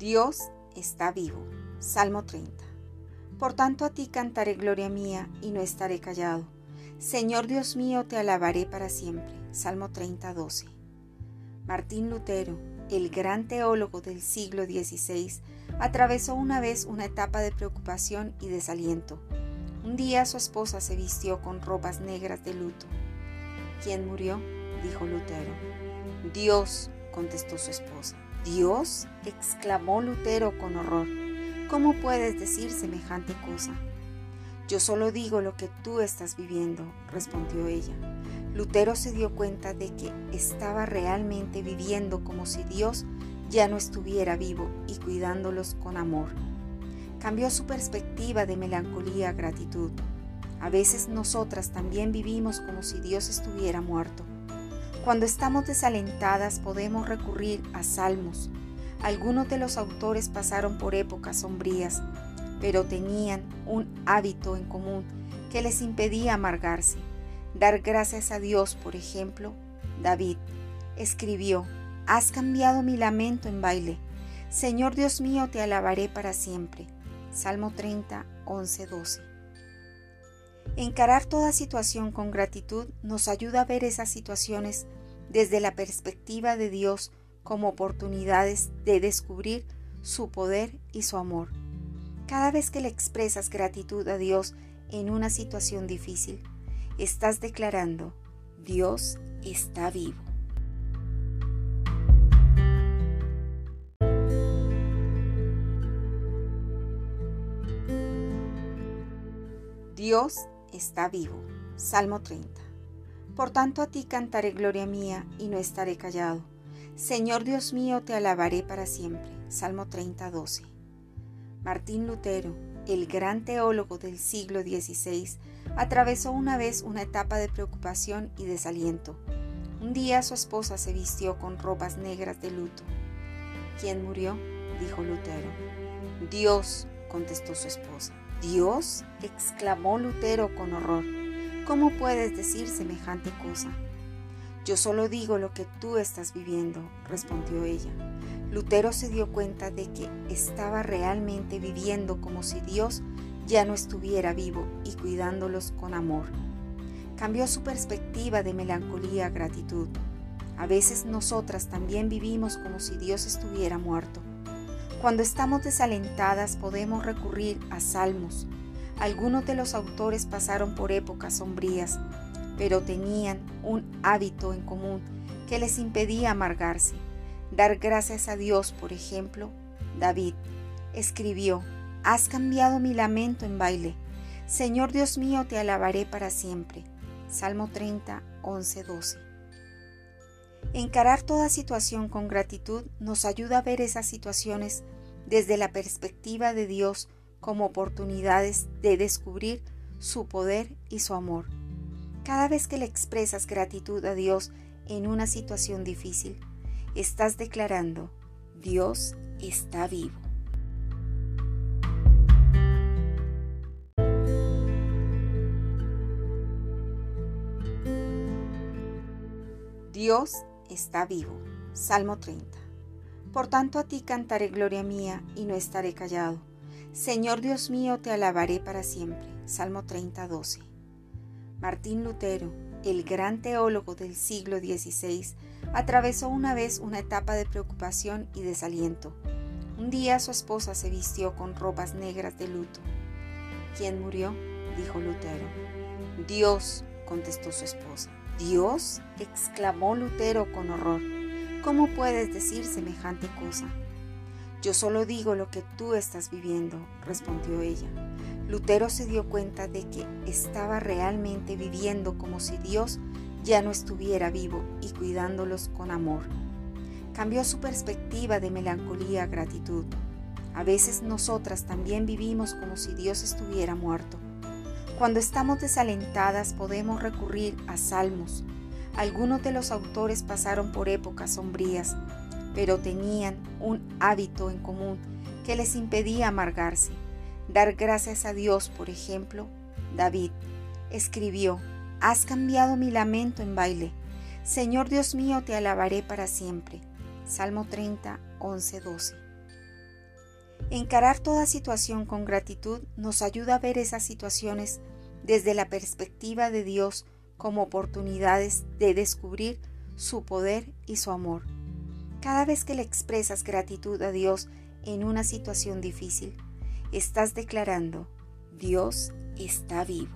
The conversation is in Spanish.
Dios está vivo. Salmo 30. Por tanto a ti cantaré gloria mía y no estaré callado. Señor Dios mío, te alabaré para siempre. Salmo 30, 12. Martín Lutero, el gran teólogo del siglo XVI, atravesó una vez una etapa de preocupación y desaliento. Un día su esposa se vistió con ropas negras de luto. ¿Quién murió? dijo Lutero. Dios, contestó su esposa. Dios, exclamó Lutero con horror. ¿Cómo puedes decir semejante cosa? Yo solo digo lo que tú estás viviendo, respondió ella. Lutero se dio cuenta de que estaba realmente viviendo como si Dios ya no estuviera vivo y cuidándolos con amor. Cambió su perspectiva de melancolía a gratitud. A veces nosotras también vivimos como si Dios estuviera muerto. Cuando estamos desalentadas podemos recurrir a salmos. Algunos de los autores pasaron por épocas sombrías, pero tenían un hábito en común que les impedía amargarse. Dar gracias a Dios, por ejemplo, David escribió, Has cambiado mi lamento en baile. Señor Dios mío, te alabaré para siempre. Salmo 30, 11, 12. Encarar toda situación con gratitud nos ayuda a ver esas situaciones desde la perspectiva de Dios como oportunidades de descubrir su poder y su amor. Cada vez que le expresas gratitud a Dios en una situación difícil, estás declarando, Dios está vivo. Dios está vivo. Salmo 30. Por tanto a ti cantaré gloria mía y no estaré callado. Señor Dios mío, te alabaré para siempre. Salmo 30, 12. Martín Lutero, el gran teólogo del siglo XVI, atravesó una vez una etapa de preocupación y desaliento. Un día su esposa se vistió con ropas negras de luto. ¿Quién murió? dijo Lutero. Dios, contestó su esposa. Dios, exclamó Lutero con horror. ¿Cómo puedes decir semejante cosa? Yo solo digo lo que tú estás viviendo, respondió ella. Lutero se dio cuenta de que estaba realmente viviendo como si Dios ya no estuviera vivo y cuidándolos con amor. Cambió su perspectiva de melancolía a gratitud. A veces nosotras también vivimos como si Dios estuviera muerto cuando estamos desalentadas podemos recurrir a salmos. Algunos de los autores pasaron por épocas sombrías, pero tenían un hábito en común que les impedía amargarse. Dar gracias a Dios, por ejemplo, David escribió, Has cambiado mi lamento en baile. Señor Dios mío, te alabaré para siempre. Salmo 30, 11, 12. Encarar toda situación con gratitud nos ayuda a ver esas situaciones desde la perspectiva de Dios como oportunidades de descubrir su poder y su amor. Cada vez que le expresas gratitud a Dios en una situación difícil, estás declarando, Dios está vivo. Dios está vivo. Salmo 30. Por tanto a ti cantaré gloria mía y no estaré callado. Señor Dios mío, te alabaré para siempre. Salmo 30, 12. Martín Lutero, el gran teólogo del siglo XVI, atravesó una vez una etapa de preocupación y desaliento. Un día su esposa se vistió con ropas negras de luto. ¿Quién murió? dijo Lutero. Dios, contestó su esposa. Dios, exclamó Lutero con horror. ¿Cómo puedes decir semejante cosa? Yo solo digo lo que tú estás viviendo, respondió ella. Lutero se dio cuenta de que estaba realmente viviendo como si Dios ya no estuviera vivo y cuidándolos con amor. Cambió su perspectiva de melancolía a gratitud. A veces nosotras también vivimos como si Dios estuviera muerto. Cuando estamos desalentadas podemos recurrir a salmos. Algunos de los autores pasaron por épocas sombrías, pero tenían un hábito en común que les impedía amargarse. Dar gracias a Dios, por ejemplo, David escribió, Has cambiado mi lamento en baile. Señor Dios mío, te alabaré para siempre. Salmo 30, 11, 12. Encarar toda situación con gratitud nos ayuda a ver esas situaciones desde la perspectiva de Dios como oportunidades de descubrir su poder y su amor. Cada vez que le expresas gratitud a Dios en una situación difícil, estás declarando, Dios está vivo.